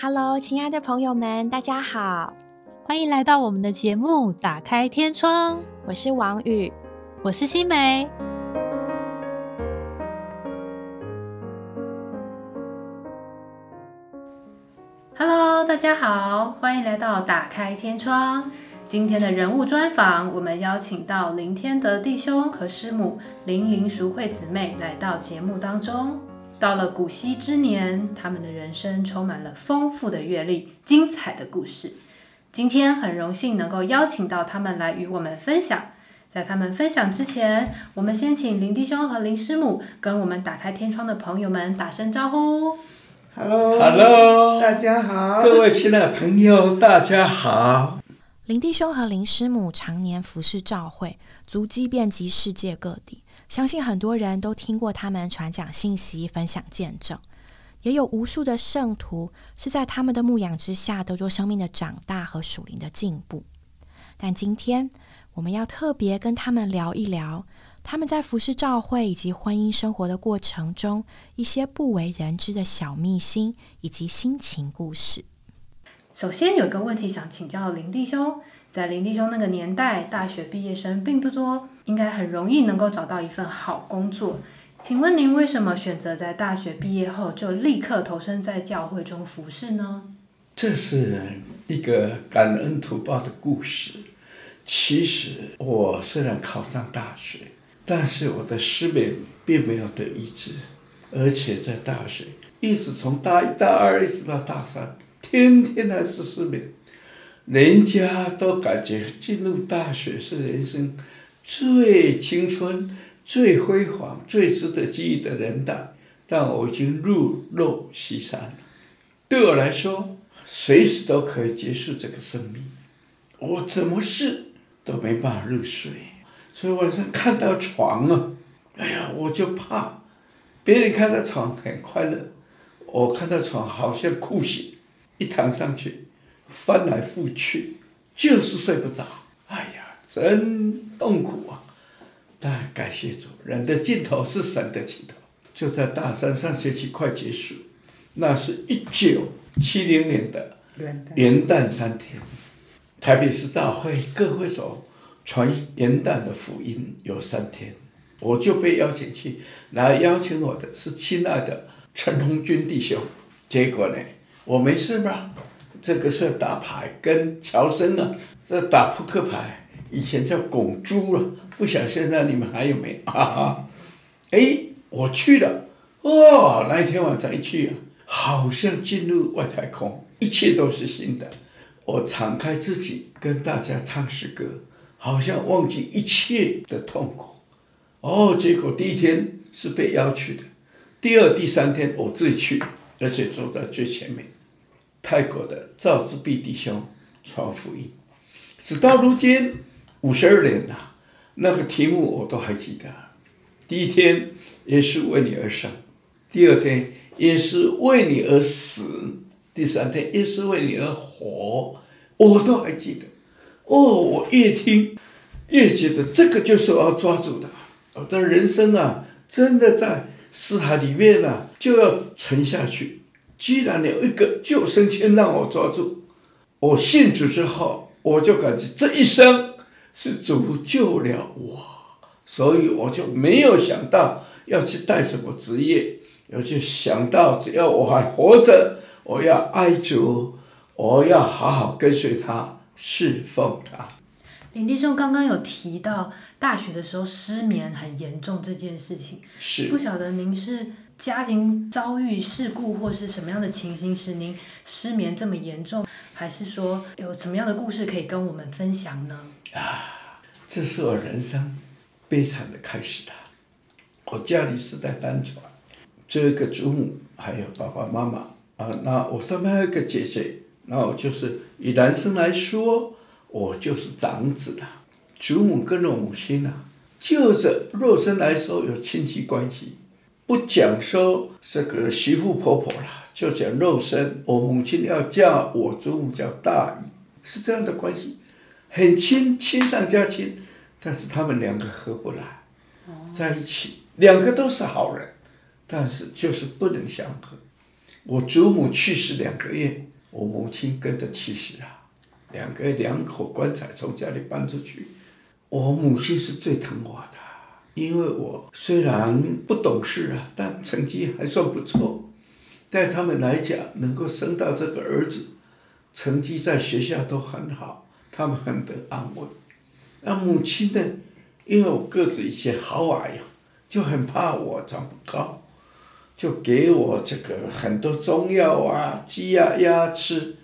Hello，亲爱的朋友们，大家好，欢迎来到我们的节目《打开天窗》。我是王宇，我是新梅。Hello，大家好，欢迎来到《打开天窗》。今天的人物专访，我们邀请到林天德弟兄和师母林林淑慧姊妹来到节目当中。到了古稀之年，他们的人生充满了丰富的阅历、精彩的故事。今天很荣幸能够邀请到他们来与我们分享。在他们分享之前，我们先请林弟兄和林师母跟我们打开天窗的朋友们打声招呼。Hello，Hello，大家好，各位亲爱的朋友，大家好。林弟兄和林师母常年服侍教会，足迹遍及世界各地。相信很多人都听过他们传讲信息、分享见证，也有无数的圣徒是在他们的牧养之下得着生命的长大和属灵的进步。但今天我们要特别跟他们聊一聊他们在服侍教会以及婚姻生活的过程中一些不为人知的小秘辛以及心情故事。首先有个问题想请教林弟兄。在林弟兄那个年代，大学毕业生并不多，应该很容易能够找到一份好工作。请问您为什么选择在大学毕业后就立刻投身在教会中服侍呢？这是一个感恩图报的故事。其实我虽然考上大学，但是我的失眠并没有得医治，而且在大学一直从大一、大二一直到大三，天天还是失眠。人家都感觉进入大学是人生最青春、最辉煌、最值得记忆的年代，但我已经入肉西山了。对我来说，随时都可以结束这个生命，我怎么试都没办法入睡，所以晚上看到床啊，哎呀，我就怕。别人看到床很快乐，我看到床好像酷刑，一躺上去。翻来覆去，就是睡不着。哎呀，真痛苦啊！但感谢主，人的尽头是神的尽头。就在大三上学期快结束，那是一九七零年的元旦三天，台北市大会各会所传元旦的福音有三天，我就被邀请去。来邀请我的是亲爱的陈红军弟兄。结果呢，我没事吧？这个是打牌，跟乔生啊，这打扑克牌，以前叫拱珠了，不晓现在你们还有没？哈哈，哎，我去了，哦，那一天晚上一去啊，好像进入外太空，一切都是新的。我敞开自己跟大家唱诗歌，好像忘记一切的痛苦。哦，结果第一天是被邀去的，第二、第三天我自己去，而且坐在最前面。泰国的赵志碧弟兄传福音，直到如今五十二年了，那个题目我都还记得。第一天，耶稣为你而生；第二天，耶稣为你而死；第三天，耶稣为你而活，我都还记得。哦，我越听越觉得这个就是我要抓住的。我的人生啊，真的在死海里面啊，就要沉下去。既然有一个救生圈让我抓住，我信主之后，我就感觉这一生是主救了我，所以我就没有想到要去带什么职业，我就想到只要我还活着，我要爱主，我要好好跟随他，侍奉他。林弟兄刚刚有提到大学的时候失眠很严重这件事情，是不晓得您是。家庭遭遇事故或是什么样的情形使您失眠这么严重？还是说有什么样的故事可以跟我们分享呢？啊，这是我人生悲惨的开始啊！我家里世代单传，这个祖母还有爸爸妈妈啊，那我上面还有个姐姐，那我就是以男生来说，我就是长子了。祖母跟着母亲啊，就是肉身来说有亲戚关系。不讲说这个媳妇婆婆了，就讲肉身。我母亲要嫁我祖母叫大姨，是这样的关系，很亲，亲上加亲。但是他们两个合不来，在一起，两个都是好人，但是就是不能相合。我祖母去世两个月，我母亲跟着去世啊，两个两口棺材从家里搬出去，我母亲是最疼我的，因为我虽然不懂事啊，但成绩还算不错，在他们来讲，能够生到这个儿子，成绩在学校都很好，他们很得安慰。那母亲呢，因为我个子以前好矮呀，就很怕我长不高。就给我这个很多中药啊，鸡呀鸭吃，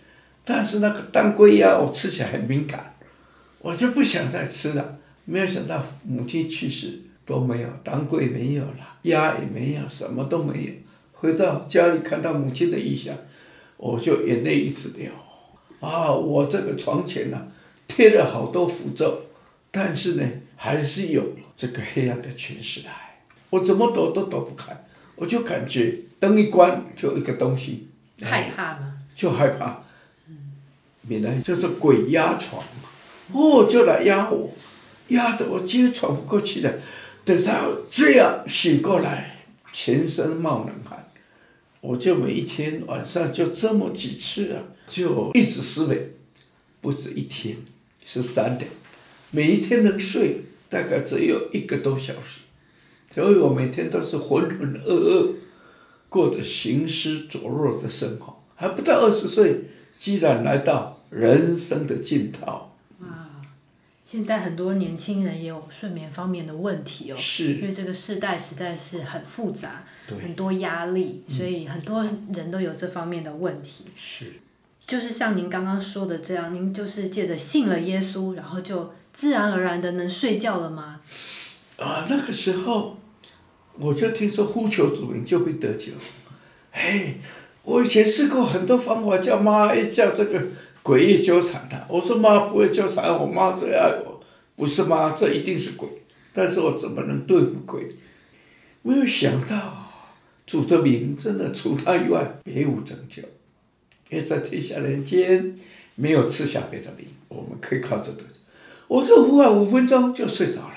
但是那个当归鸭我吃起来很敏感，我就不想再吃了。没有想到母亲去世都没有，当归没有了，鸭也没有，什么都没有。回到家里看到母亲的遗像，我就眼泪一直流。啊，我这个床前呢贴了好多符咒，但是呢还是有这个黑暗的权势来，我怎么躲都躲不开。我就感觉灯一关就一个东西，害怕吗？就害怕，原来就是鬼压床嘛，哦，就来压我，压得我接喘不过气来，等到这样醒过来，全身冒冷汗，我就每一天晚上就这么几次啊，就一直失眠，不止一天，是三点，每一天能睡大概只有一个多小时。所以我每天都是浑浑噩噩，过着行尸走肉的生活，还不到二十岁，居然来到人生的尽头。啊，现在很多年轻人也有睡眠方面的问题哦，是，因为这个世代实在是很复杂，对，很多压力，所以很多人都有这方面的问题。是，就是像您刚刚说的这样，您就是借着信了耶稣，然后就自然而然的能睡觉了吗？啊，那个时候。我就听说呼求主名就会得救，嘿，我以前试过很多方法，叫妈叫这个鬼也纠缠他。我说妈不会纠缠我，妈最爱我，不是妈，这一定是鬼。但是我怎么能对付鬼？没有想到主的名真的除他以外别无拯救，别在天下人间没有吃下别的名，我们可以靠这个。我这呼喊五分钟就睡着了，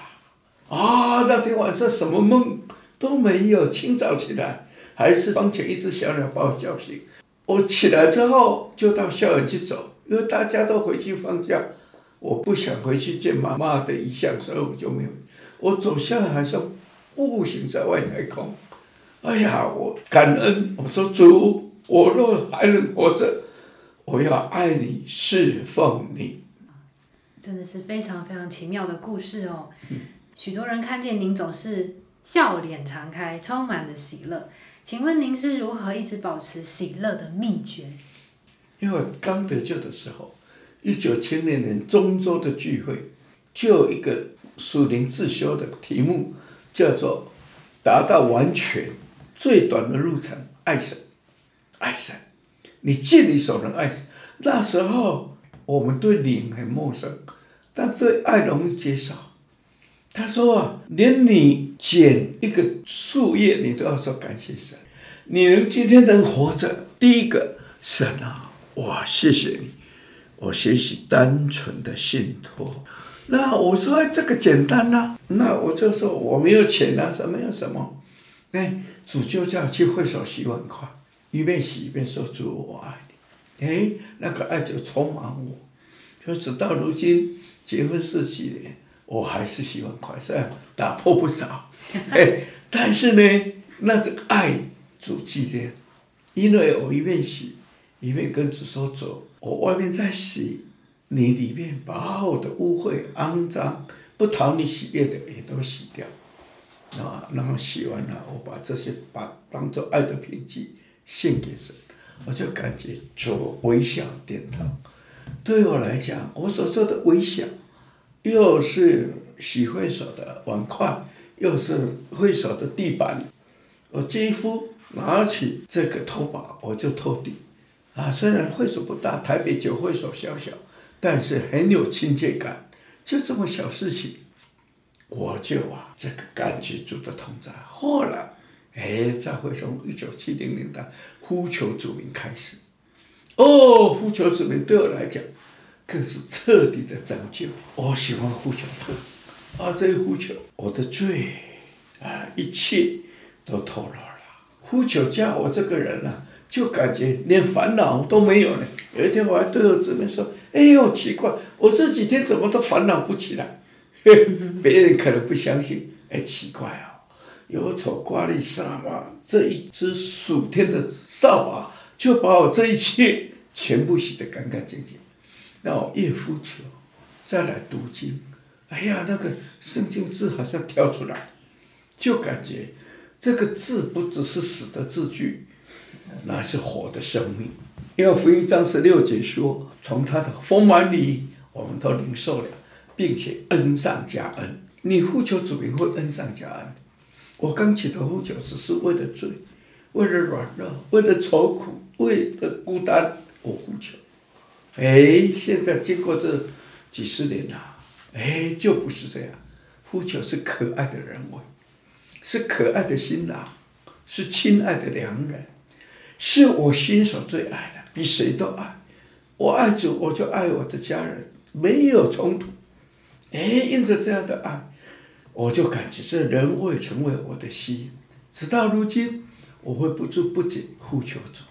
啊，那天晚上什么梦？都没有，清早起来还是房前一只小鸟把我叫醒。我起来之后就到校园去走，因为大家都回去放假，我不想回去见妈妈的遗像，所以我就没有。我走下来好像步行在外太空。哎呀，我感恩，我说主，我若还能活着，我要爱你，侍奉你。真的是非常非常奇妙的故事哦。许多人看见您总是。笑脸常开，充满了喜乐。请问您是如何一直保持喜乐的秘诀？因为刚得救的时候，一九七零年中州的聚会，就有一个属灵自修的题目，叫做“达到完全最短的路程，爱神，爱神，你尽你所能爱神。”那时候我们对灵很陌生，但对爱容易接受。他说啊，连你捡一个树叶，你都要说感谢神。你能今天能活着，第一个神啊，哇，谢谢你，我学习单纯的信托。那我说这个简单呐，那我就说我没有钱啊，什么有什么？哎，主就叫去会所洗碗筷，一边洗一边说主我爱你。哎，那个爱就充满我，就直到如今结婚十几年。我还是喜欢快，虽然打破不少，哎，但是呢，那这个爱主纪念，因为我一面洗，一面跟着说走，我外面在洗，你里面把我的污秽、肮脏、不讨你喜悦的也都洗掉，啊，然后洗完了，我把这些把当做爱的品质献给神，我就感觉做微笑点头，对我来讲，我所做的微笑。又是洗会所的碗筷，又是会所的地板，我几乎拿起这个拖把我就拖地，啊，虽然会所不大，台北酒会所小小，但是很有亲切感，就这么小事情，我就啊这个感觉主的同在。后来，哎，再会从一九七零年代呼求主名开始，哦，呼求主名对我来讲。更是彻底的拯救。我喜欢呼求他，啊，这一呼求，我的罪啊，一切都透露了。呼求叫我这个人呢，就感觉连烦恼都没有了。有一天我还对我姊妹说：“哎呦，奇怪，我这几天怎么都烦恼不起来？” 别人可能不相信，哎，奇怪哦，有丑瓜利沙嘛，这一只数天的扫把就把我这一切全部洗得干干净净。那我越呼求，再来读经，哎呀，那个圣经字好像跳出来，就感觉这个字不只是死的字句。那是活的生命，因为福音章十六节说，从他的丰满里，我们都领受了，并且恩上加恩。你呼求主名会恩上加恩。我刚起头呼求，只是为了罪，为了软弱，为了愁苦，为了孤单，我呼求。哎，现在经过这几十年了，哎，就不是这样。呼求是可爱的人为，是可爱的新郎，是亲爱的良人。是我心所最爱的，比谁都爱。我爱主，我就爱我的家人，没有冲突。哎，因着这样的爱，我就感觉这人会成为我的吸引。直到如今，我会不住不觉呼求主。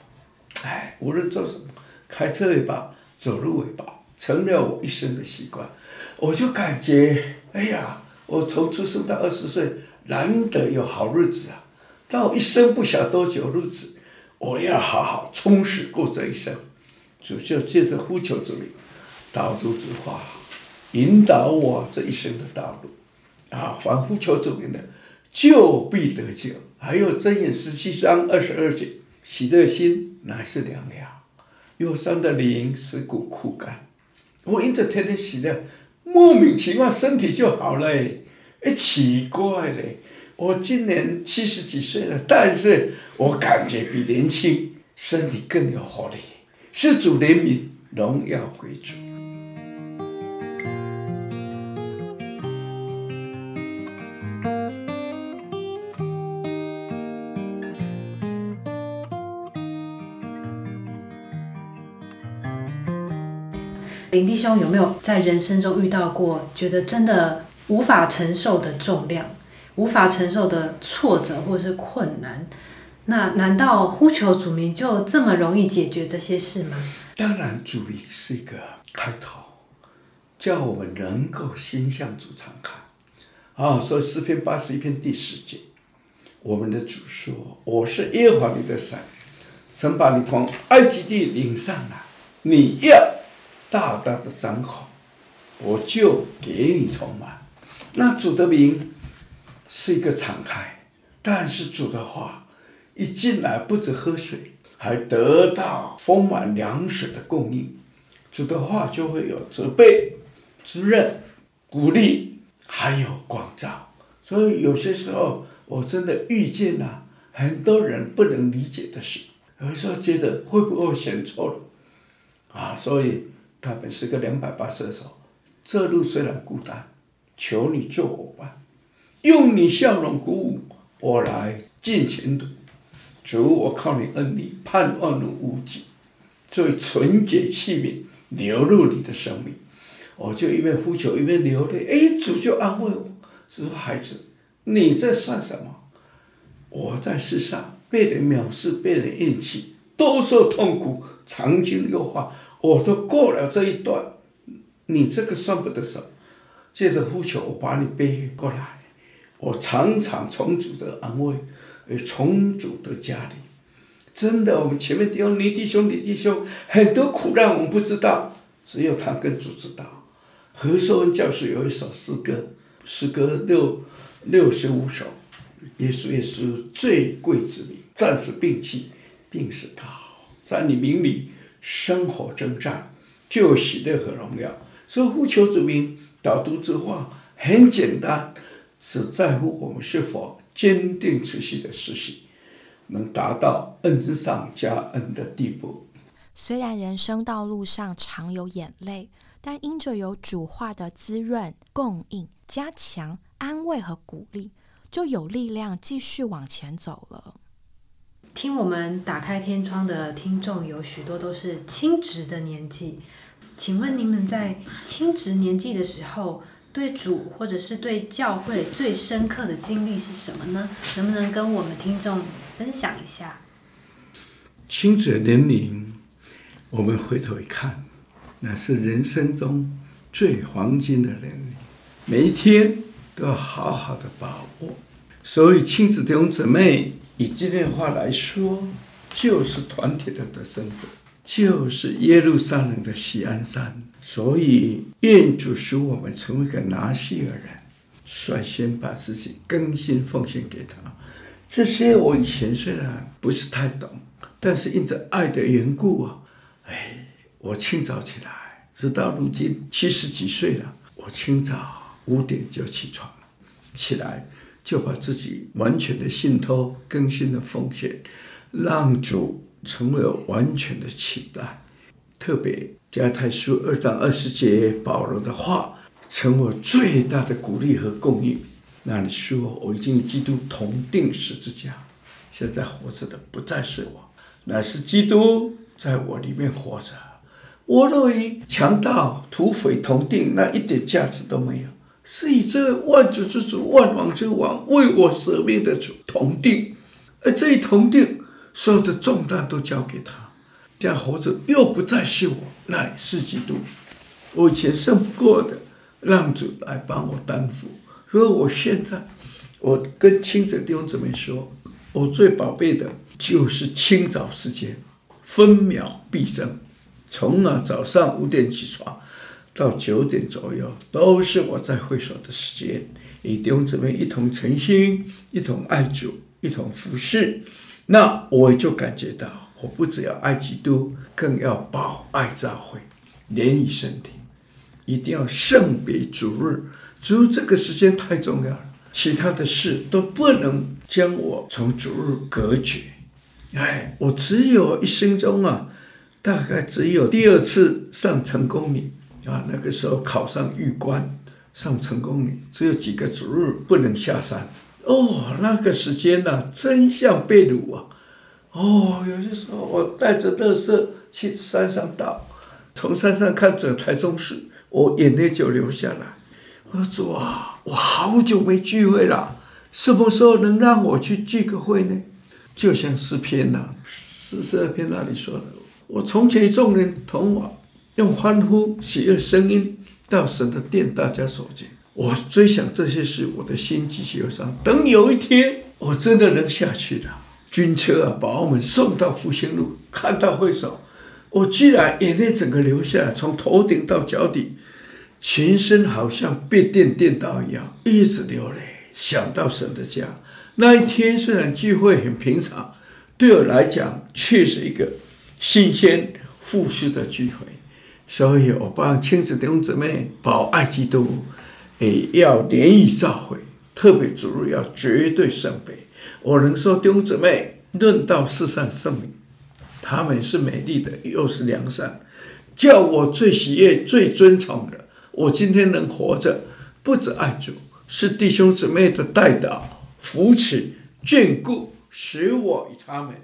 哎，无论做什么，开车也罢，走路也罢，成了我一生的习惯。我就感觉，哎呀，我从出生到二十岁，难得有好日子啊！但我一生不晓多久日子。我要好好充实过这一生，主就借着呼求之名，导读之话，引导我这一生的道路。啊，凡呼求主名的，就必得救。还有箴言十七章二十二节：喜乐心乃是良药，忧伤的灵使骨枯干。我因着天天喜乐，莫名其妙身体就好了。哎，奇怪嘞。我今年七十几岁了，但是我感觉比年轻，身体更有活力。是主怜悯，荣耀归主。林弟兄有没有在人生中遇到过觉得真的无法承受的重量？无法承受的挫折或者是困难，那难道呼求主名就这么容易解决这些事吗？当然，主名是一个开头，叫我们能够心向主敞开。啊，所以诗篇八十一篇第十节，我们的主说：“我是耶和华你的神，曾把你从埃及地领上来，你要大大的张口，我就给你充满。”那主的名。是一个敞开，但是主的话一进来，不止喝水，还得到丰满粮食的供应。主的话就会有责备、滋润、鼓励，还有光照。所以有些时候，我真的遇见了很多人不能理解的事，有时候觉得会不会选错了啊？所以他们是个两百八射手，这路虽然孤单，求你做伙伴。用你笑容鼓舞我来进前途，主，我靠你恩力，盼望能无尽，作为纯洁器皿流入你的生命，我就一边呼求一边流泪。哎，主就安慰我，说：“孩子，你这算什么？我在世上被人藐视，被人厌弃，多受痛苦，长经忧患，我都过了这一段，你这个算不得什么。借着呼求，我把你背过来。”我常常从主的安慰，而重组的家里，真的，我们前面弟兄、你弟兄、你弟兄，很多苦难我们不知道，只有他跟主知道。何寿恩教师有一首诗歌，诗歌六六十五首，耶稣耶稣最贵之名，战死病气，病死他好，在你名里生活征战，就喜乐和荣耀。所以呼求主名，导读之话很简单。是在乎我们是否坚定持续的实习，能达到恩上加恩的地步。虽然人生道路上常有眼泪，但因着有主话的滋润、供应、加强、安慰和鼓励，就有力量继续往前走了。听我们打开天窗的听众有许多都是亲职的年纪，请问你们在亲职年纪的时候？对主或者是对教会最深刻的经历是什么呢？能不能跟我们听众分享一下？亲子年龄，我们回头一看，那是人生中最黄金的年龄，每一天都要好好的把握。所以，亲子弟兄姊妹，以今天话来说，就是团体的得胜者，就是耶路撒冷的锡安山。所以，愿主使我们成为一个拿西尔人，率先把自己更新奉献给他。这些我以前虽然不是太懂，但是因着爱的缘故啊，哎，我清早起来，直到如今七十几岁了，我清早五点就起床，起来就把自己完全的信托、更新的奉献，让主成为完全的期待。特别加太书二章二十节保罗的话，成我最大的鼓励和供应。那你说我已经与基督同定十字架，现在活着的不再是我，乃是基督在我里面活着。我若与强盗、土匪同定，那一点价值都没有。是以这万主之主、万王之王为我舍命的主同定，而这一同定，所有的重担都交给他。这样活着又不再是我，来是基督。我以前胜不过的，让主来帮我担负。所以我现在，我跟亲子弟兄姊妹说，我最宝贝的就是清早时间，分秒必争。从啊早上五点起床，到九点左右，都是我在会所的时间，与弟兄姊妹一同诚心，一同爱主，一同服侍。那我就感觉到，我不只要爱基督，更要保爱教会，连以身体，一定要圣别主日。主这个时间太重要了，其他的事都不能将我从主日隔绝。哎，我只有一生中啊，大概只有第二次上成功岭啊，那个时候考上玉官，上成功岭，只有几个主日不能下山。哦，那个时间呢，真像被掳啊！哦，有些时候我带着乐色去山上倒，从山上看着台中市，我眼泪就流下来。我说主啊，我好久没聚会了，什么时候能让我去聚个会呢？就像诗篇呐，四十二篇那里说的：“我从前众人同我，用欢呼喜悦声音到神的殿，大家所见。我追想这些事，我的心极其忧伤。等有一天，我真的能下去了，军车啊，把我们送到复兴路，看到会所，我居然眼泪整个流下来，从头顶到脚底。”全身好像被电电到一样，一直流泪。想到神的家，那一天虽然聚会很平常，对我来讲却是一个新鲜复试的聚会。所以我帮亲子弟兄姊妹保爱基督，也要联谊召会，特别主日要绝对圣杯。我能说弟兄姊妹论到世上圣明，他们是美丽的，又是良善，叫我最喜悦、最尊崇的。我今天能活着，不止爱主，是弟兄姊妹的带导、扶持、眷顾，使我与他们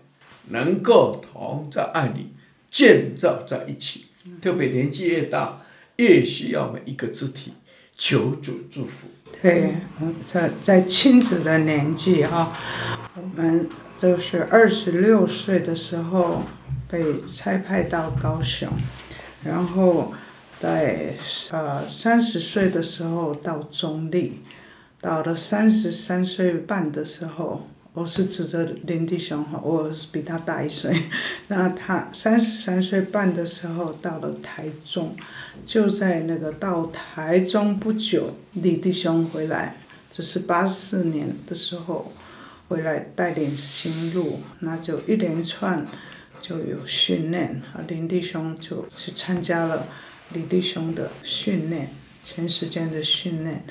能够同在爱里建造在一起。特别年纪越大，越需要每一个肢体求主祝福。对，在在亲子的年纪哈，我们就是二十六岁的时候被差派到高雄，然后。在呃三十岁的时候到中立，到了三十三岁半的时候，我是指着林弟兄哈，我比他大一岁，那他三十三岁半的时候到了台中，就在那个到台中不久，李弟兄回来，这是八四年的时候回来带领新路，那就一连串就有训练，啊林弟兄就去参加了。李弟兄的训练，全时间的训练，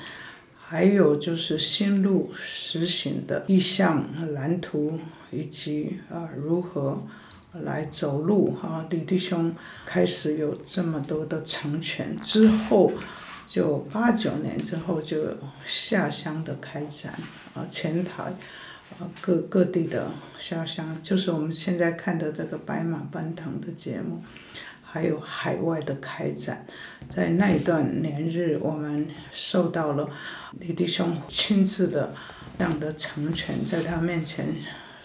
还有就是新路实行的意向蓝图，以及啊如何来走路哈。李弟兄开始有这么多的成全之后，就八九年之后就下乡的开展啊，前台啊各各地的下乡，就是我们现在看的这个白马奔腾的节目。还有海外的开展，在那一段年日，我们受到了李弟兄亲自的这样的成全，在他面前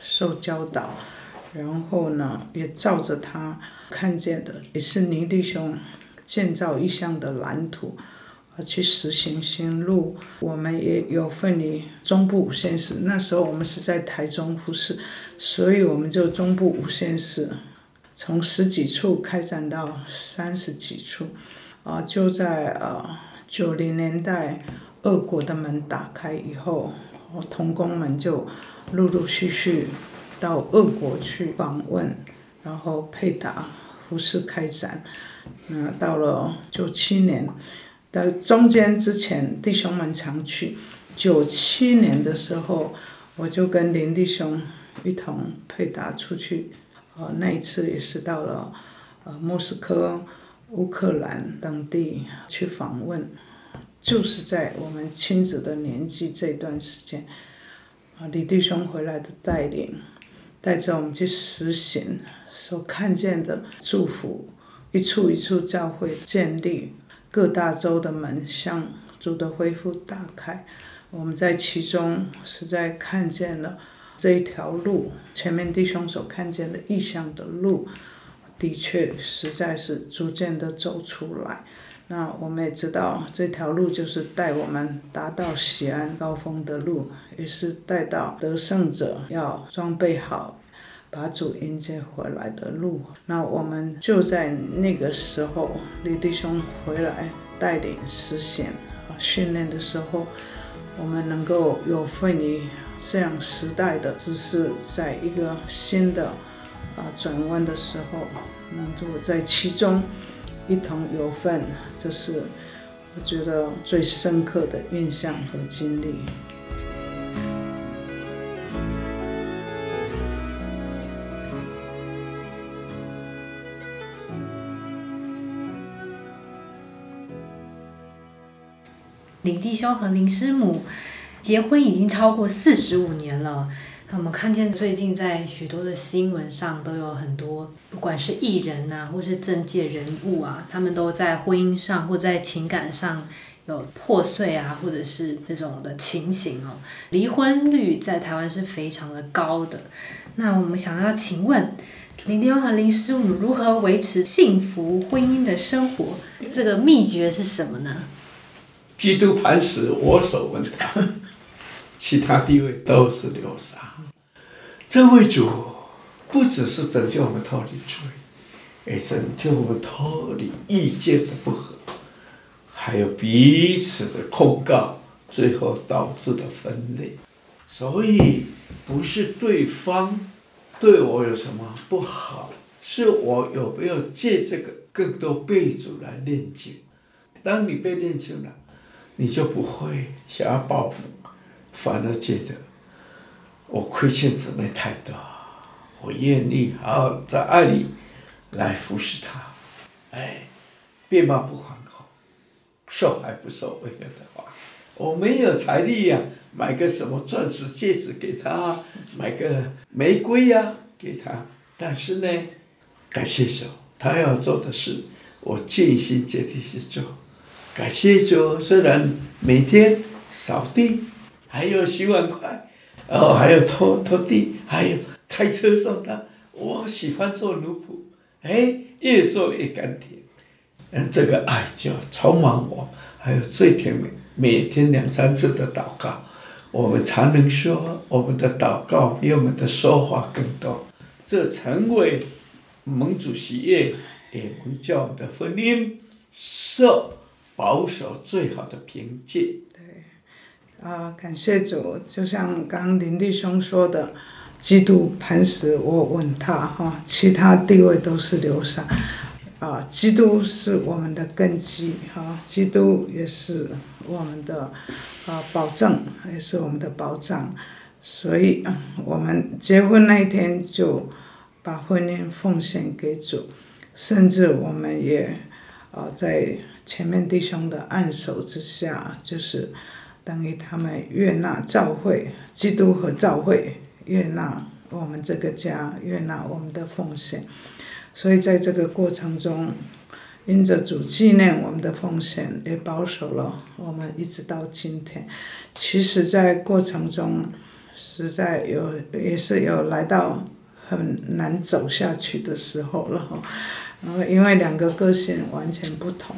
受教导，然后呢，也照着他看见的，也是倪弟兄建造异象的蓝图，而去实行新路。我们也有份于中部五县市，那时候我们是在台中服侍，所以我们就中部五县市，从十几处开展到三十几处，啊，就在呃九零年代，俄国的门打开以后，童工们就陆陆续续。到俄国去访问，然后配搭服饰开展。那到了九七年的中间之前，弟兄们常去。九七年的时候，我就跟林弟兄一同配搭出去。呃，那一次也是到了呃莫斯科、乌克兰等地去访问，就是在我们亲子的年纪这段时间，啊，李弟兄回来的带领。带着我们去实行所看见的祝福，一处一处教会建立，各大洲的门向主的恢复打开。我们在其中实在看见了这一条路，前面弟兄所看见的异象的路，的确实在是逐渐的走出来。那我们也知道这条路就是带我们达到喜安高峰的路，也是带到得胜者要装备好，把主迎接回来的路。那我们就在那个时候，李弟兄回来带领实现啊训练的时候，我们能够有份于这样时代的，只是在一个新的啊转弯的时候，能够在其中。一同有份，这是我觉得最深刻的印象和经历。林弟兄和林师母结婚已经超过四十五年了。我们看见最近在许多的新闻上都有很多，不管是艺人呐，或是政界人物啊，他们都在婚姻上或在情感上有破碎啊，或者是这种的情形哦。离婚率在台湾是非常的高的。那我们想要请问林丁和林师母如何维持幸福婚姻的生活？这个秘诀是什么呢？基督磐石，我所闻。其他地位都是流沙。这位主不只是拯救我们脱离罪，也拯救我们脱离意见的不合，还有彼此的控告，最后导致的分裂。所以不是对方对我有什么不好，是我有没有借这个更多被主来炼净。当你被炼净了，你就不会想要报复。反而觉得我亏欠姊妹太多，我愿意好好在爱里来服侍她。哎，别骂不还口，受还不受为了的话，我没有财力呀，买个什么钻石戒指给她，买个玫瑰呀给她。但是呢，感谢主，他要做的事，我尽心尽力去做。感谢主，虽然每天扫地。还有洗碗筷，哦，还有拖拖地，还有开车送他。我喜欢做奴仆，哎，越做越甘甜。嗯，这个爱就充满我。还有最甜美，每天两三次的祷告，我们才能说我们的祷告比我们的说话更多。这成为盟主喜悦，也蒙教我们的婚姻受保守最好的凭借。啊，感谢主！就像刚林弟兄说的，基督磐石我稳他哈，其他地位都是流沙。啊，基督是我们的根基哈，基督也是我们的啊保证，也是我们的保障。所以，我们结婚那一天就把婚姻奉献给主，甚至我们也啊在前面弟兄的按手之下，就是。等于他们悦纳教会，基督和教会悦纳我们这个家，悦纳我们的奉献。所以在这个过程中，因着主纪念我们的奉献，也保守了我们一直到今天。其实，在过程中，实在有也是有来到很难走下去的时候了。因为两个个性完全不同，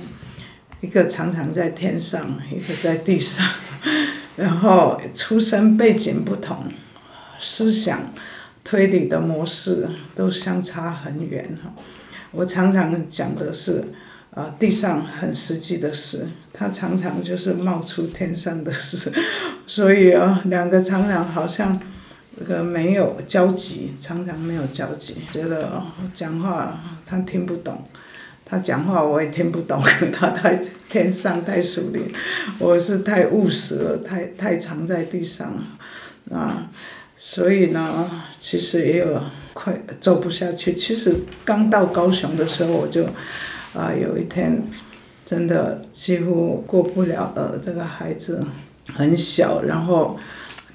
一个常常在天上，一个在地上，然后出生背景不同，思想推理的模式都相差很远哈。我常常讲的是。啊，地上很实际的事，他常常就是冒出天上的事，所以啊，两个常常好像这个没有交集，常常没有交集，觉得讲话他听不懂，他讲话我也听不懂，他太天上太熟练，我是太务实了，太太藏在地上了啊，所以呢，其实也有快走不下去。其实刚到高雄的时候我就。啊，有一天，真的几乎过不了了。这个孩子很小，然后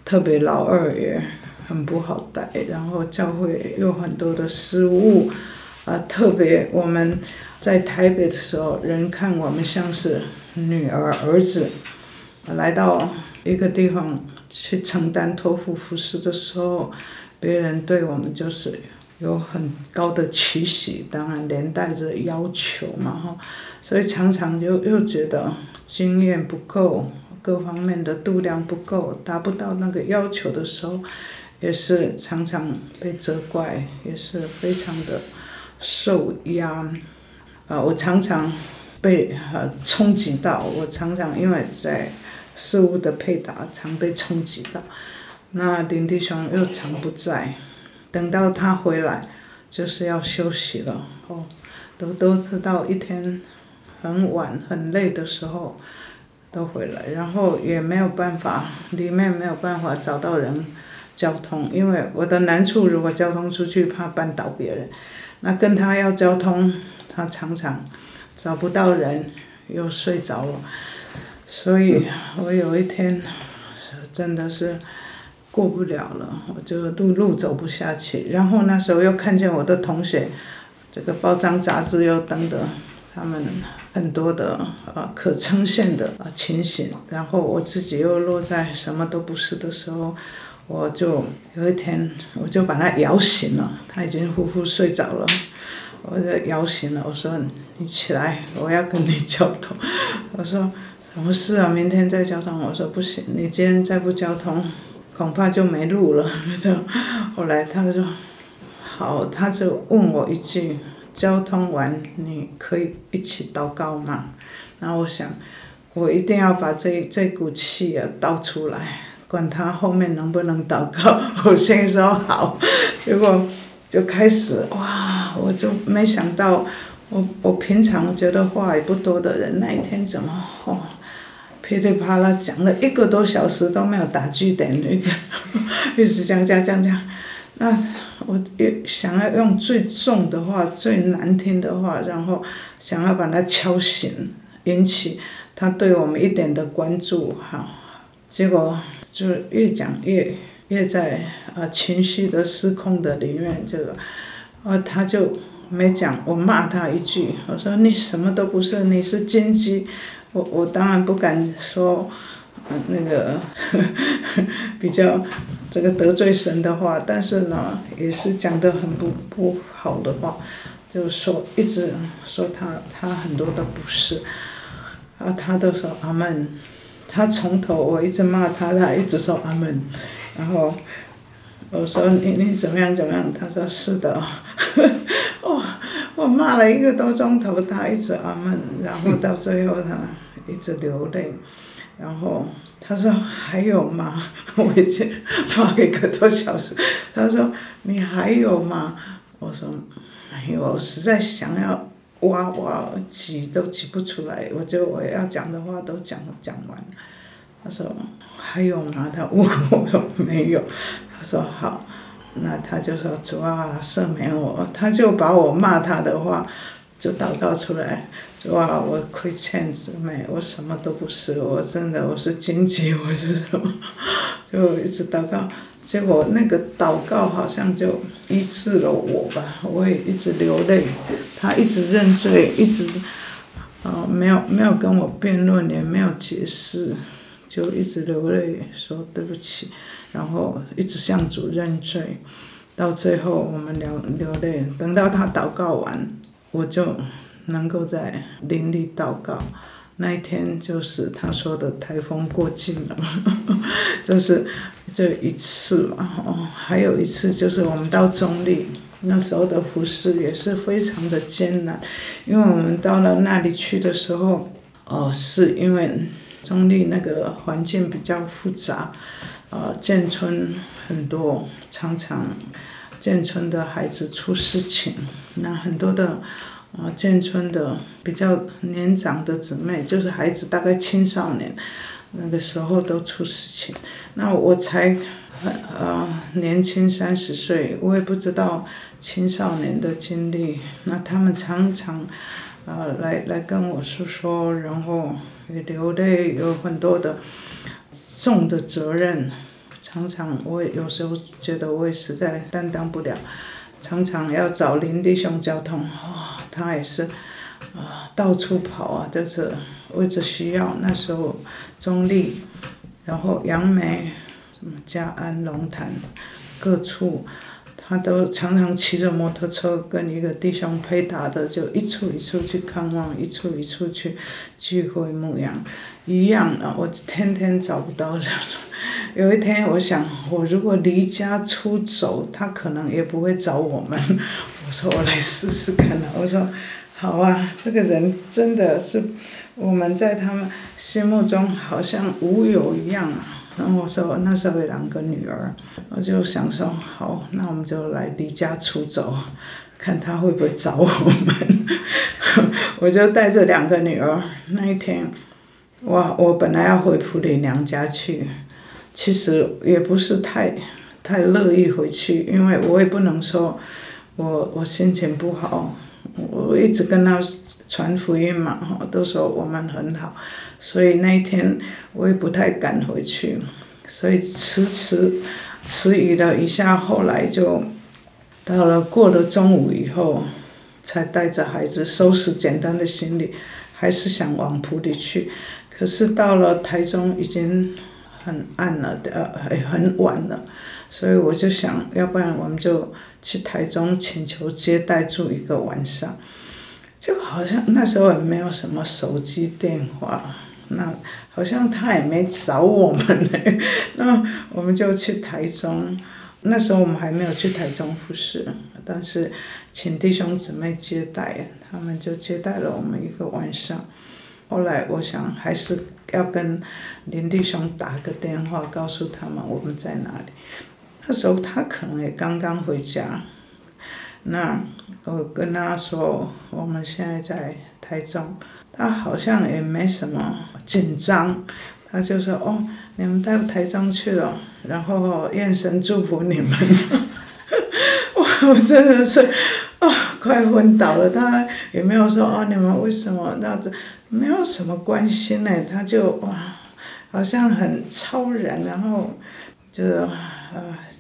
特别老二也很不好带，然后教会有很多的失误，啊，特别我们在台北的时候，人看我们像是女儿儿子，来到一个地方去承担托付服侍的时候，别人对我们就是。有很高的期许，当然连带着要求嘛，哈，所以常常又又觉得经验不够，各方面的度量不够，达不到那个要求的时候，也是常常被责怪，也是非常的受压，啊，我常常被呃冲击到，我常常因为在事物的配搭常被冲击到，那林弟兄又常不在。等到他回来，就是要休息了哦，都都知道一天很晚很累的时候都回来，然后也没有办法，里面没有办法找到人交通，因为我的难处如果交通出去怕绊倒别人，那跟他要交通，他常常找不到人又睡着了，所以我有一天真的是。过不了了，我就路路走不下去。然后那时候又看见我的同学，这个包装杂志又登的他们很多的啊可呈现的啊情形。然后我自己又落在什么都不是的时候，我就有一天我就把他摇醒了，他已经呼呼睡着了，我就摇醒了，我说你起来，我要跟你交通。我说什么事啊？明天再交通。我说不行，你今天再不交通。恐怕就没路了。就后来他就说好，他就问我一句：交通完你可以一起祷告吗？然后我想，我一定要把这这股气啊倒出来，管他后面能不能祷告。我先说好，结果就开始哇，我就没想到，我我平常觉得话也不多的人，那一天怎么哦？噼里啪啦讲了一个多小时都没有打句点，一直 一直讲讲讲讲，那我越想要用最重的话、最难听的话，然后想要把他敲醒，引起他对我们一点的关注哈，结果就越讲越越在啊情绪的失控的里面，这个，啊他就没讲，我骂他一句，我说你什么都不是，你是金鸡。我我当然不敢说，那个 比较这个得罪神的话，但是呢，也是讲的很不不好的话，就说一直说他他很多的不是，啊，他都说阿门，他从头我一直骂他，他一直说阿门，然后我说你你怎么样怎么样，他说是的，哇，我骂了一个多钟头，他一直阿闷，然后到最后他。一直流泪，然后他说还有吗？我已经发一个多小时，他说你还有吗？我说没有，我实在想要挖挖挤都挤不出来，我就我要讲的话都讲讲完了。他说还有吗？他问我说没有，他说好，那他就说主啊赦免我，他就把我骂他的话就祷告出来。主啊！我亏欠姊妹，我什么都不是，我真的我是经济，我是什么，就一直祷告，结果那个祷告好像就医治了我吧，我也一直流泪，他一直认罪，一直，啊，没有没有跟我辩论，也没有解释，就一直流泪说对不起，然后一直向主认罪，到最后我们流流泪，等到他祷告完，我就能够在灵里祷告。那一天就是他说的台风过境了，就是这一次嘛。哦，还有一次就是我们到中立，那时候的服饰也是非常的艰难，因为我们到了那里去的时候，哦，是因为中立那个环境比较复杂，呃，建村很多，常常建村的孩子出事情，那很多的。啊，建村的比较年长的姊妹，就是孩子大概青少年，那个时候都出事情。那我才呃年轻三十岁，我也不知道青少年的经历。那他们常常呃来来跟我诉说，然后流泪，有很多的重的责任。常常我也有时候觉得我也实在担当不了，常常要找林弟兄交通。哇他也是，啊，到处跑啊，就是为着需要。那时候，中立，然后杨梅，什么嘉安、龙潭，各处，他都常常骑着摩托车跟一个弟兄配搭的，就一处一处去看望，一处一处去聚会牧羊，一样的。我天天找不到人。有一天，我想，我如果离家出走，他可能也不会找我们。我说我来试试看了。我说，好啊，这个人真的是我们在他们心目中好像无有一样啊。然后我说那时候有两个女儿，我就想说好，那我们就来离家出走，看他会不会找我们。我就带着两个女儿，那一天，我我本来要回普里娘家去，其实也不是太太乐意回去，因为我也不能说。我我心情不好，我一直跟他传福音嘛，都说我们很好，所以那一天我也不太敢回去，所以迟迟迟疑了一下，后来就到了过了中午以后，才带着孩子收拾简单的行李，还是想往埔里去，可是到了台中已经很暗了，呃，很晚了。所以我就想，要不然我们就去台中请求接待住一个晚上，就好像那时候也没有什么手机电话，那好像他也没找我们呢，那我们就去台中。那时候我们还没有去台中复试，但是请弟兄姊妹接待，他们就接待了我们一个晚上。后来我想还是要跟林弟兄打个电话，告诉他们我们在哪里。那时候他可能也刚刚回家，那我跟他说我们现在在台中，他好像也没什么紧张，他就说哦，你们到台中去了，然后愿神祝福你们。我真的是啊，快昏倒了。他也没有说哦，你们为什么那这没有什么关心呢？他就哇，好像很超然，然后就啊。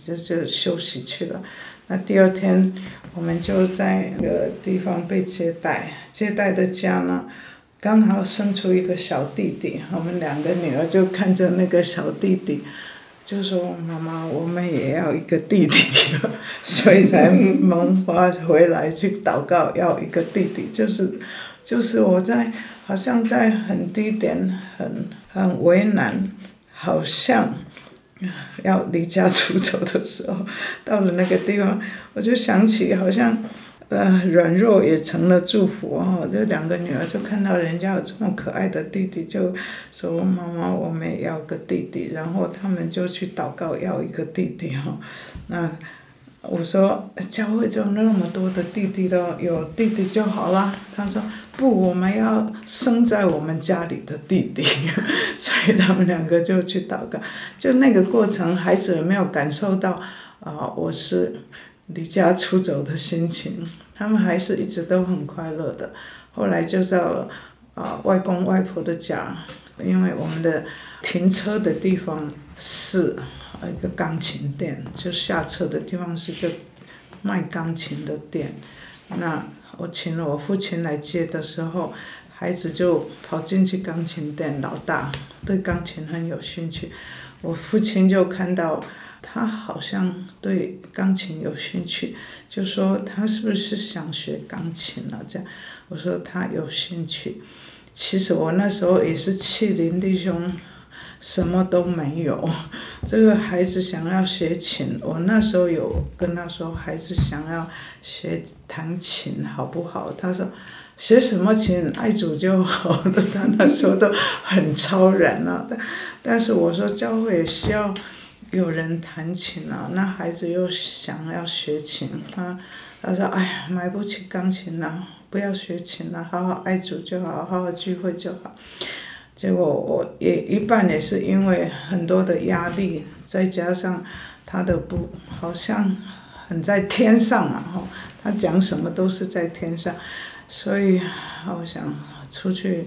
就就休息去了，那第二天我们就在那个地方被接待，接待的家呢，刚好生出一个小弟弟，我们两个女儿就看着那个小弟弟，就说妈妈，我们也要一个弟弟，所以才萌发回来去祷告要一个弟弟，就是就是我在好像在很低点，很很为难，好像。要离家出走的时候，到了那个地方，我就想起好像，呃，软弱也成了祝福哦。这两个女儿就看到人家有这么可爱的弟弟，就说：“妈妈，我们也要个弟弟。”然后他们就去祷告要一个弟弟哈。那我说教会就那么多的弟弟了，有弟弟就好了。他说。不，我们要生在我们家里的弟弟，所以他们两个就去祷告。就那个过程，孩子有没有感受到啊，我是离家出走的心情，他们还是一直都很快乐的。后来就到了啊外公外婆的家，因为我们的停车的地方是一个钢琴店，就下车的地方是一个卖钢琴的店，那。我请了我父亲来接的时候，孩子就跑进去钢琴店，老大对钢琴很有兴趣。我父亲就看到他好像对钢琴有兴趣，就说他是不是想学钢琴了？这样，我说他有兴趣。其实我那时候也是气林弟兄，什么都没有。这个孩子想要学琴，我那时候有跟他说，孩子想要学弹琴好不好？他说。学什么琴，爱主就好了。他那时候都很超然了，但但是我说教会也需要有人弹琴啊。那孩子又想要学琴，他他说：“哎呀，买不起钢琴了，不要学琴了，好好爱主就好，好好聚会就好。”结果我也一半也是因为很多的压力，再加上他的不好像很在天上啊，哈，他讲什么都是在天上。所以，我想出去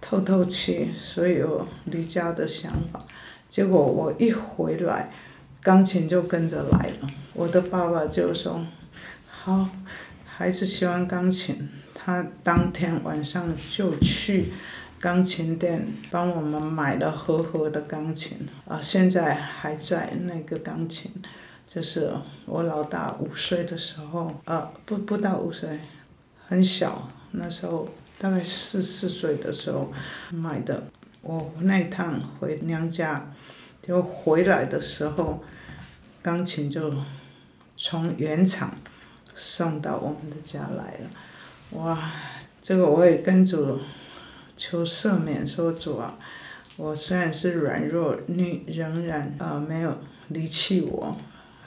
透透气，所以有离家的想法。结果我一回来，钢琴就跟着来了。我的爸爸就说：“好，孩子喜欢钢琴。”他当天晚上就去钢琴店帮我们买了合合的钢琴啊，现在还在那个钢琴。就是我老大五岁的时候，呃，不不到五岁。很小，那时候大概四四岁的时候买的。我那一趟回娘家，就回来的时候，钢琴就从原厂送到我们的家来了。哇，这个我也跟主求赦免，说主啊，我虽然是软弱，你仍然啊没有离弃我，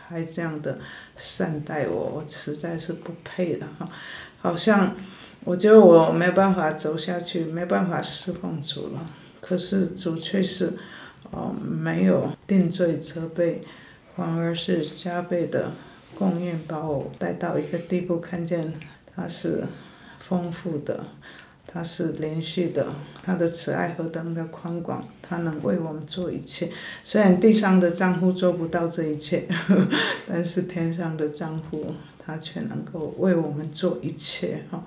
还这样的善待我，我实在是不配的哈。好像我觉得我没办法走下去，没办法侍奉主了。可是主却是，哦，没有定罪责备，反而是加倍的供应，把我带到一个地步，看见他是丰富的，他是连续的，他的慈爱何等的宽广，他能为我们做一切。虽然地上的丈夫做不到这一切，但是天上的丈夫。他却能够为我们做一切哈，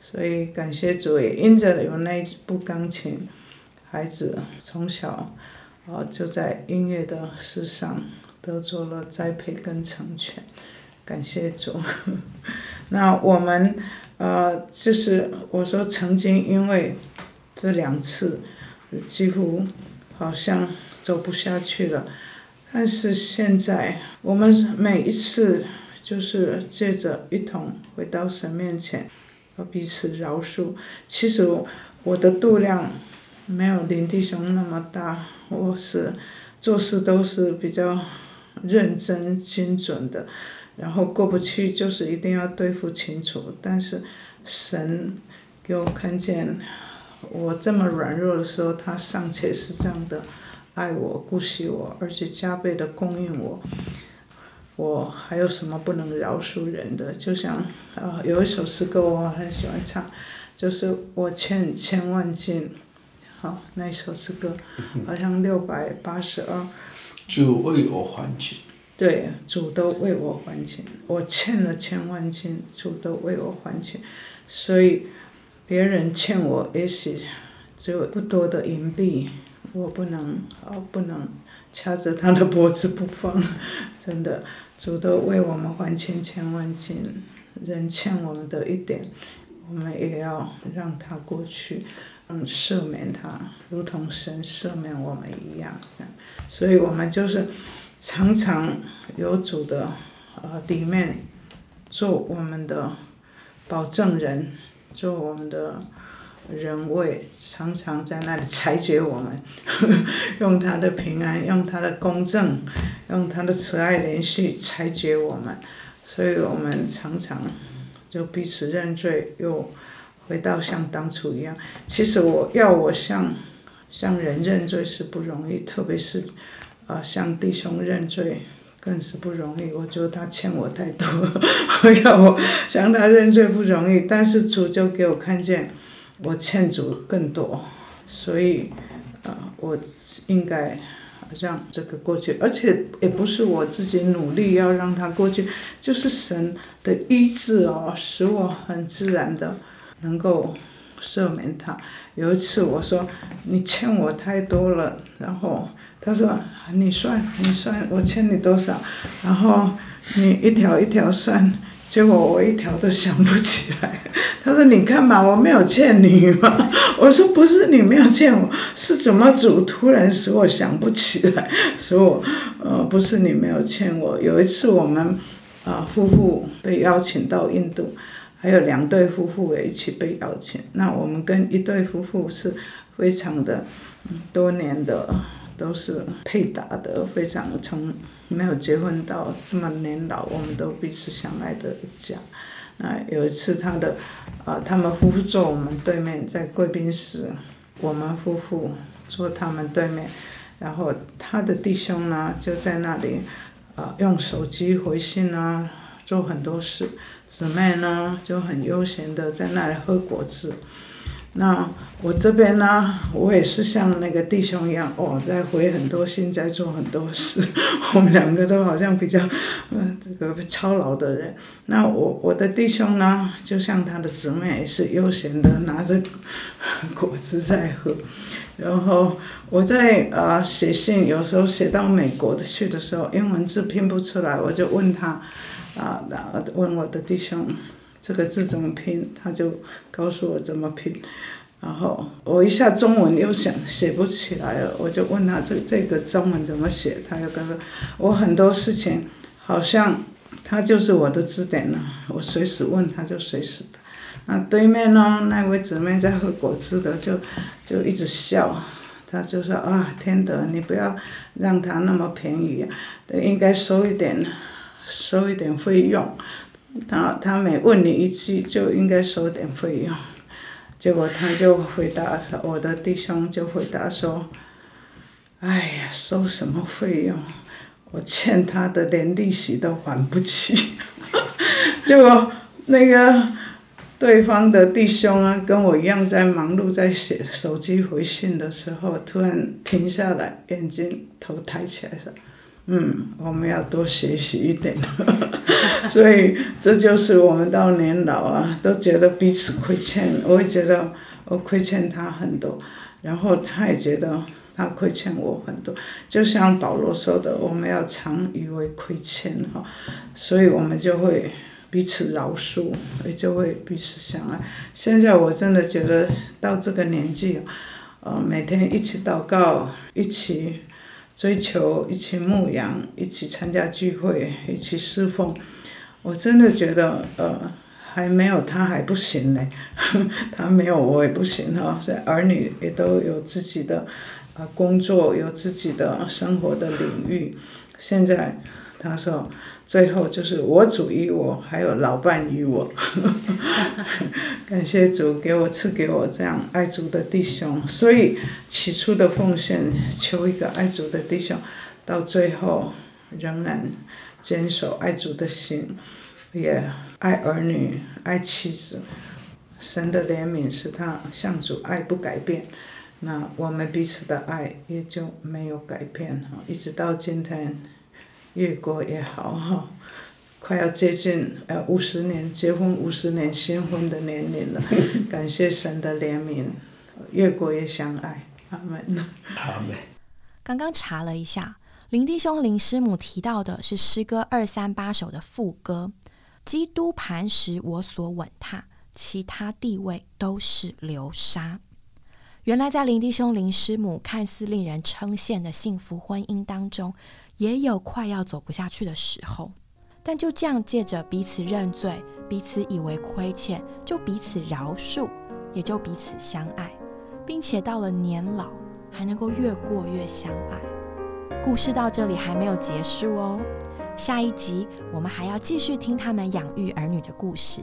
所以感谢主也因着有那一部钢琴，孩子从小啊就在音乐的事上得着了栽培跟成全，感谢主。那我们呃就是我说曾经因为这两次几乎好像走不下去了，但是现在我们每一次。就是借着一同回到神面前，和彼此饶恕。其实我的度量没有林弟兄那么大，我是做事都是比较认真精准的，然后过不去就是一定要对付清楚。但是神给我看见我这么软弱的时候，他尚且是这样的爱我、顾惜我，而且加倍的供应我。我还有什么不能饶恕人的？就像啊，有一首诗歌我很喜欢唱，就是我欠千万金，好，那一首诗歌好像六百八十二。主为我还清。对，主都为我还清，我欠了千万金，主都为我还清，所以别人欠我也许只有不多的银币，我不能啊，不能掐着他的脖子不放，真的。主都为我们还清千万金，人欠我们的一点，我们也要让他过去，嗯，赦免他，如同神赦免我们一样。所以，我们就是常常有主的呃里面做我们的保证人，做我们的。人为常常在那里裁决我们，用他的平安，用他的公正，用他的慈爱连续裁决我们，所以我们常常就彼此认罪，又回到像当初一样。其实我要我向向人认罪是不容易，特别是啊向弟兄认罪更是不容易。我觉得他欠我太多，我 要我向他认罪不容易，但是主就给我看见。我欠主更多，所以，啊，我应该让这个过去，而且也不是我自己努力要让它过去，就是神的医治哦，使我很自然的能够赦免他。有一次我说你欠我太多了，然后他说你算你算我欠你多少，然后你一条一条算。结果我一条都想不起来。他说：“你看吧，我没有欠你嘛。”我说：“不是你没有欠我，是怎么主突然使我想不起来？说我呃不是你没有欠我。有一次我们啊夫妇被邀请到印度，还有两对夫妇也一起被邀请。那我们跟一对夫妇是非常的多年的。”都是配搭的，非常从没有结婚到这么年老，我们都彼此相爱的家。那有一次他的，啊，他们夫妇坐我们对面，在贵宾室，我们夫妇坐他们对面，然后他的弟兄呢就在那里，啊，用手机回信啊，做很多事，姊妹呢就很悠闲的在那里喝果汁。那我这边呢，我也是像那个弟兄一样，哦，在回很多信，在做很多事。我们两个都好像比较，嗯，这个操劳的人。那我我的弟兄呢，就像他的姊妹，也是悠闲的拿着果汁在喝。然后我在呃写信，有时候写到美国的去的时候，英文字拼不出来，我就问他，啊，问我的弟兄。这个字怎么拼？他就告诉我怎么拼，然后我一下中文又想写不起来了，我就问他这这个中文怎么写？他就告诉我很多事情好像他就是我的字典了，我随时问他就随时的。那对面呢那位姊妹在喝果汁的就就一直笑，他就说啊天德你不要让他那么便宜，应该收一点收一点费用。他他每问你一句就应该收点费用，结果他就回答说：“我的弟兄就回答说，哎呀，收什么费用？我欠他的连利息都还不起。”结果那个对方的弟兄啊，跟我一样在忙碌在写手机回信的时候，突然停下来，眼睛头抬起来说。嗯，我们要多学习一点，所以这就是我们到年老啊，都觉得彼此亏欠。我也觉得我亏欠他很多，然后他也觉得他亏欠我很多。就像保罗说的，我们要常以为亏欠哈，所以我们就会彼此饶恕，也就会彼此相爱。现在我真的觉得到这个年纪，呃，每天一起祷告，一起。追求一起牧羊，一起参加聚会，一起侍奉，我真的觉得呃还没有他还不行嘞，他没有我也不行哈。所以儿女也都有自己的啊工作，有自己的生活的领域。现在他说。最后就是我主于我，还有老伴于我，感谢主给我赐给我这样爱主的弟兄。所以起初的奉献，求一个爱主的弟兄，到最后仍然坚守爱主的心，也爱儿女，爱妻子。神的怜悯使他向主爱不改变，那我们彼此的爱也就没有改变，一直到今天。越过越好哈，快要接近呃五十年结婚五十年新婚的年龄了，感谢神的怜悯，越过越相爱，阿门。阿门。刚刚查了一下，林弟兄林师母提到的是诗歌二三八首的副歌：“基督磐石我所稳踏，其他地位都是流沙。”原来在林弟兄林师母看似令人称羡的幸福婚姻当中。也有快要走不下去的时候，但就这样借着彼此认罪、彼此以为亏欠，就彼此饶恕，也就彼此相爱，并且到了年老还能够越过越相爱。故事到这里还没有结束哦，下一集我们还要继续听他们养育儿女的故事。